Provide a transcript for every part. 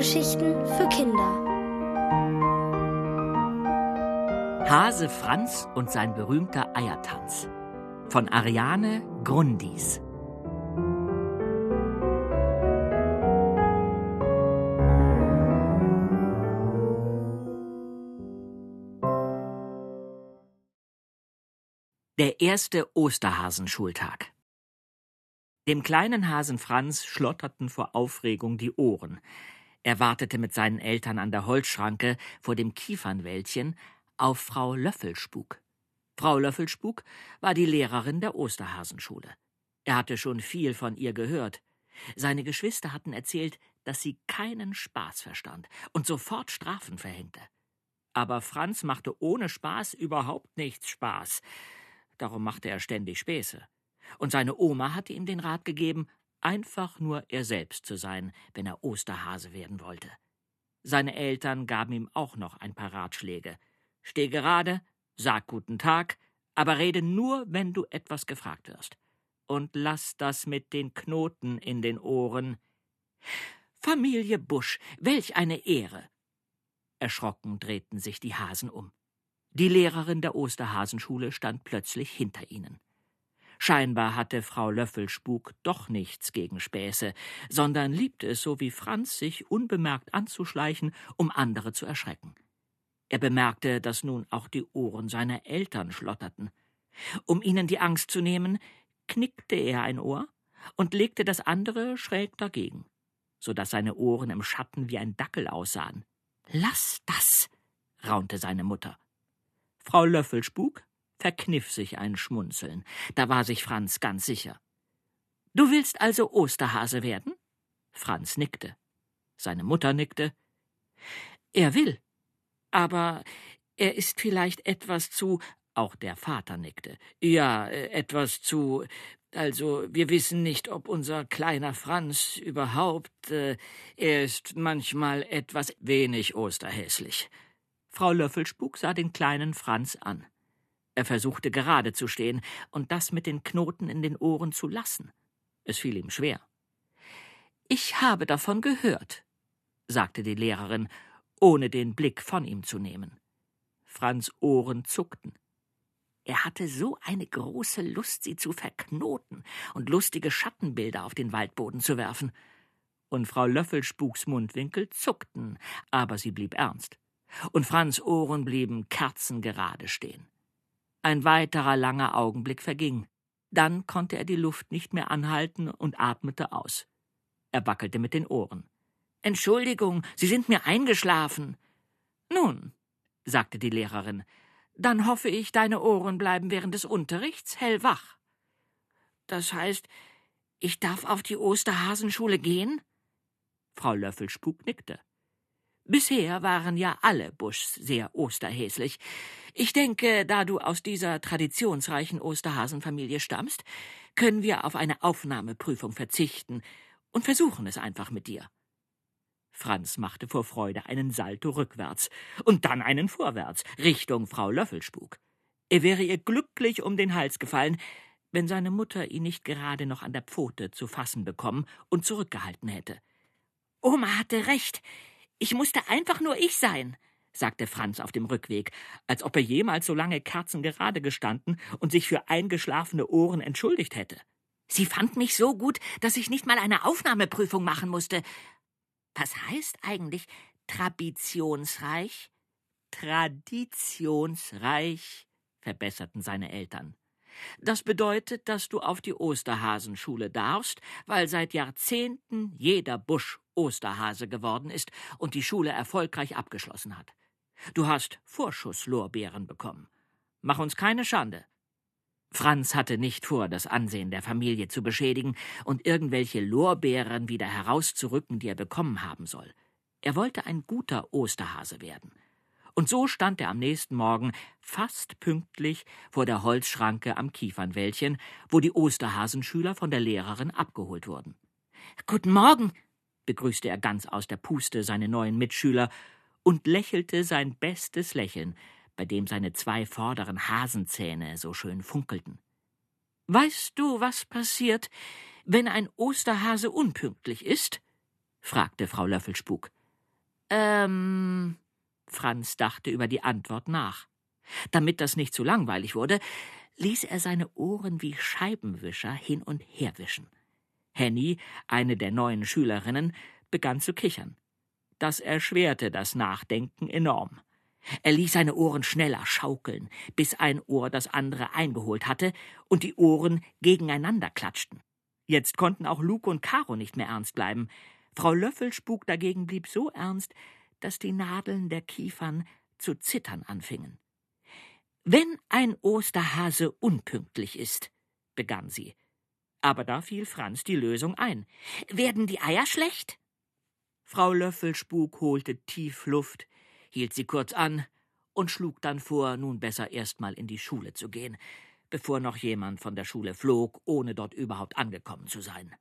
Hörgeschichten für Kinder. Hase Franz und sein berühmter Eiertanz von Ariane Grundis. Der erste Osterhasenschultag. Dem kleinen Hasen Franz schlotterten vor Aufregung die Ohren. Er wartete mit seinen Eltern an der Holzschranke vor dem Kiefernwäldchen auf Frau Löffelspuk. Frau Löffelspuk war die Lehrerin der Osterhasenschule. Er hatte schon viel von ihr gehört. Seine Geschwister hatten erzählt, dass sie keinen Spaß verstand und sofort Strafen verhängte. Aber Franz machte ohne Spaß überhaupt nichts Spaß. Darum machte er ständig Späße und seine Oma hatte ihm den Rat gegeben, einfach nur er selbst zu sein, wenn er Osterhase werden wollte. Seine Eltern gaben ihm auch noch ein paar Ratschläge. Steh gerade, sag guten Tag, aber rede nur, wenn du etwas gefragt wirst. Und lass das mit den Knoten in den Ohren. Familie Busch, welch eine Ehre! Erschrocken drehten sich die Hasen um. Die Lehrerin der Osterhasenschule stand plötzlich hinter ihnen. Scheinbar hatte Frau Löffelspuk doch nichts gegen Späße, sondern liebte es so wie Franz, sich unbemerkt anzuschleichen, um andere zu erschrecken. Er bemerkte, dass nun auch die Ohren seiner Eltern schlotterten. Um ihnen die Angst zu nehmen, knickte er ein Ohr und legte das andere schräg dagegen, so dass seine Ohren im Schatten wie ein Dackel aussahen. Lass das, raunte seine Mutter. Frau Löffelspuk verkniff sich ein Schmunzeln. Da war sich Franz ganz sicher. Du willst also Osterhase werden? Franz nickte. Seine Mutter nickte. Er will. Aber er ist vielleicht etwas zu. Auch der Vater nickte. Ja, etwas zu. Also, wir wissen nicht, ob unser kleiner Franz überhaupt. Äh, er ist manchmal etwas wenig osterhässlich. Frau Löffelspuk sah den kleinen Franz an. Er versuchte gerade zu stehen und das mit den Knoten in den Ohren zu lassen. Es fiel ihm schwer. Ich habe davon gehört, sagte die Lehrerin, ohne den Blick von ihm zu nehmen. Franz Ohren zuckten. Er hatte so eine große Lust, sie zu verknoten und lustige Schattenbilder auf den Waldboden zu werfen. Und Frau Löffelspuks Mundwinkel zuckten, aber sie blieb ernst. Und Franz Ohren blieben kerzengerade stehen. Ein weiterer langer Augenblick verging. Dann konnte er die Luft nicht mehr anhalten und atmete aus. Er wackelte mit den Ohren. Entschuldigung, Sie sind mir eingeschlafen. Nun, sagte die Lehrerin, dann hoffe ich, deine Ohren bleiben während des Unterrichts hellwach. Das heißt, ich darf auf die Osterhasenschule gehen? Frau Löffelspuk nickte. Bisher waren ja alle Buschs sehr osterhäslich. Ich denke, da du aus dieser traditionsreichen Osterhasenfamilie stammst, können wir auf eine Aufnahmeprüfung verzichten und versuchen es einfach mit dir. Franz machte vor Freude einen Salto rückwärts und dann einen vorwärts, Richtung Frau Löffelspuk. Er wäre ihr glücklich um den Hals gefallen, wenn seine Mutter ihn nicht gerade noch an der Pfote zu fassen bekommen und zurückgehalten hätte. Oma hatte recht. Ich musste einfach nur ich sein, sagte Franz auf dem Rückweg, als ob er jemals so lange kerzengerade gestanden und sich für eingeschlafene Ohren entschuldigt hätte. Sie fand mich so gut, dass ich nicht mal eine Aufnahmeprüfung machen musste. Was heißt eigentlich traditionsreich? Traditionsreich, verbesserten seine Eltern. Das bedeutet, dass du auf die Osterhasenschule darfst, weil seit Jahrzehnten jeder Busch Osterhase geworden ist und die Schule erfolgreich abgeschlossen hat. Du hast Vorschusslorbeeren bekommen. Mach uns keine Schande. Franz hatte nicht vor, das Ansehen der Familie zu beschädigen und irgendwelche Lorbeeren wieder herauszurücken, die er bekommen haben soll. Er wollte ein guter Osterhase werden. Und so stand er am nächsten Morgen fast pünktlich vor der Holzschranke am Kiefernwäldchen, wo die Osterhasenschüler von der Lehrerin abgeholt wurden. Guten Morgen, begrüßte er ganz aus der Puste seine neuen Mitschüler und lächelte sein bestes Lächeln, bei dem seine zwei vorderen Hasenzähne so schön funkelten. Weißt du, was passiert, wenn ein Osterhase unpünktlich ist? fragte Frau Löffelspuk. Ähm. Franz dachte über die Antwort nach. Damit das nicht zu langweilig wurde, ließ er seine Ohren wie Scheibenwischer hin und her wischen. Henny, eine der neuen Schülerinnen, begann zu kichern. Das erschwerte das Nachdenken enorm. Er ließ seine Ohren schneller schaukeln, bis ein Ohr das andere eingeholt hatte und die Ohren gegeneinander klatschten. Jetzt konnten auch Luke und Caro nicht mehr ernst bleiben. Frau Löffelspuk dagegen blieb so ernst, dass die Nadeln der Kiefern zu zittern anfingen. Wenn ein Osterhase unpünktlich ist, begann sie. Aber da fiel Franz die Lösung ein. Werden die Eier schlecht? Frau Löffelspuk holte tief Luft, hielt sie kurz an und schlug dann vor, nun besser erst mal in die Schule zu gehen, bevor noch jemand von der Schule flog, ohne dort überhaupt angekommen zu sein.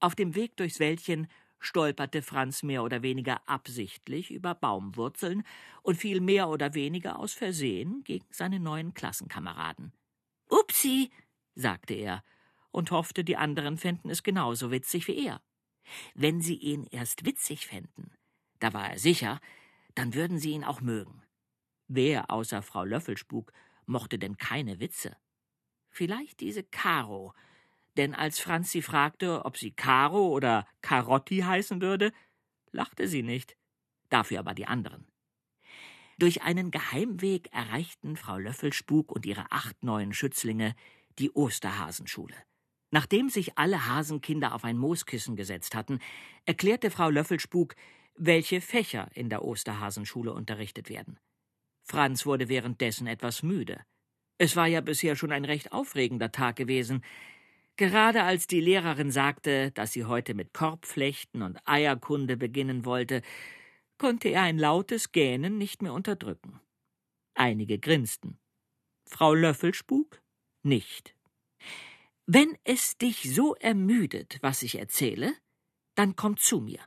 Auf dem Weg durchs Wäldchen stolperte Franz mehr oder weniger absichtlich über Baumwurzeln und fiel mehr oder weniger aus Versehen gegen seine neuen Klassenkameraden. Upsi, sagte er und hoffte, die anderen fänden es genauso witzig wie er. Wenn sie ihn erst witzig fänden, da war er sicher, dann würden sie ihn auch mögen. Wer außer Frau Löffelspuk mochte denn keine Witze? Vielleicht diese Karo, denn als Franz sie fragte, ob sie Caro oder Carotti heißen würde, lachte sie nicht, dafür aber die anderen. Durch einen Geheimweg erreichten Frau Löffelspuk und ihre acht neuen Schützlinge die Osterhasenschule. Nachdem sich alle Hasenkinder auf ein Mooskissen gesetzt hatten, erklärte Frau Löffelspuk, welche Fächer in der Osterhasenschule unterrichtet werden. Franz wurde währenddessen etwas müde. Es war ja bisher schon ein recht aufregender Tag gewesen. Gerade als die Lehrerin sagte, dass sie heute mit Korbflechten und Eierkunde beginnen wollte, konnte er ein lautes Gähnen nicht mehr unterdrücken. Einige grinsten. Frau Löffelspuk nicht. Wenn es dich so ermüdet, was ich erzähle, dann komm zu mir.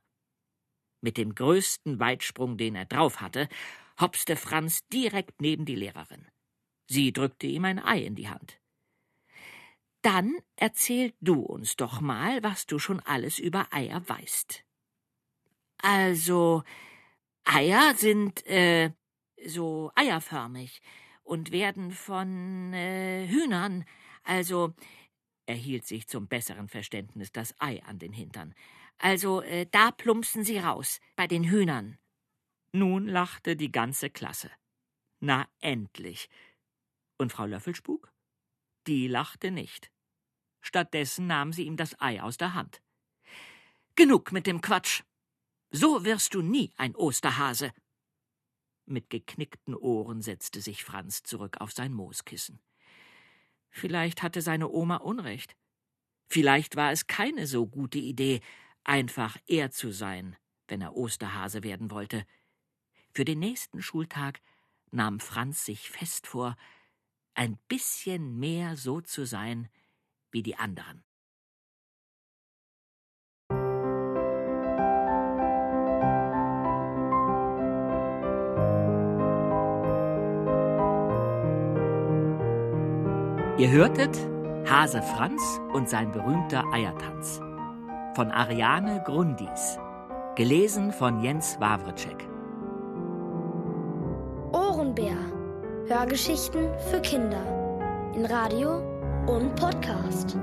Mit dem größten Weitsprung, den er drauf hatte, hopste Franz direkt neben die Lehrerin. Sie drückte ihm ein Ei in die Hand. Dann erzähl du uns doch mal, was du schon alles über Eier weißt. Also, Eier sind äh, so eierförmig und werden von äh, Hühnern, also er hielt sich zum besseren Verständnis das Ei an den Hintern. Also, äh, da plumpsen sie raus, bei den Hühnern. Nun lachte die ganze Klasse. Na endlich. Und Frau Löffelspuk? Die lachte nicht. Stattdessen nahm sie ihm das Ei aus der Hand. Genug mit dem Quatsch. So wirst du nie ein Osterhase. Mit geknickten Ohren setzte sich Franz zurück auf sein Mooskissen. Vielleicht hatte seine Oma Unrecht. Vielleicht war es keine so gute Idee, einfach er zu sein, wenn er Osterhase werden wollte. Für den nächsten Schultag nahm Franz sich fest vor, ein bisschen mehr so zu sein wie die anderen. Ihr hörtet Hase Franz und sein berühmter Eiertanz von Ariane Grundis, gelesen von Jens Wawritschek. Ohrenbär. Hörgeschichten für Kinder in Radio und Podcast.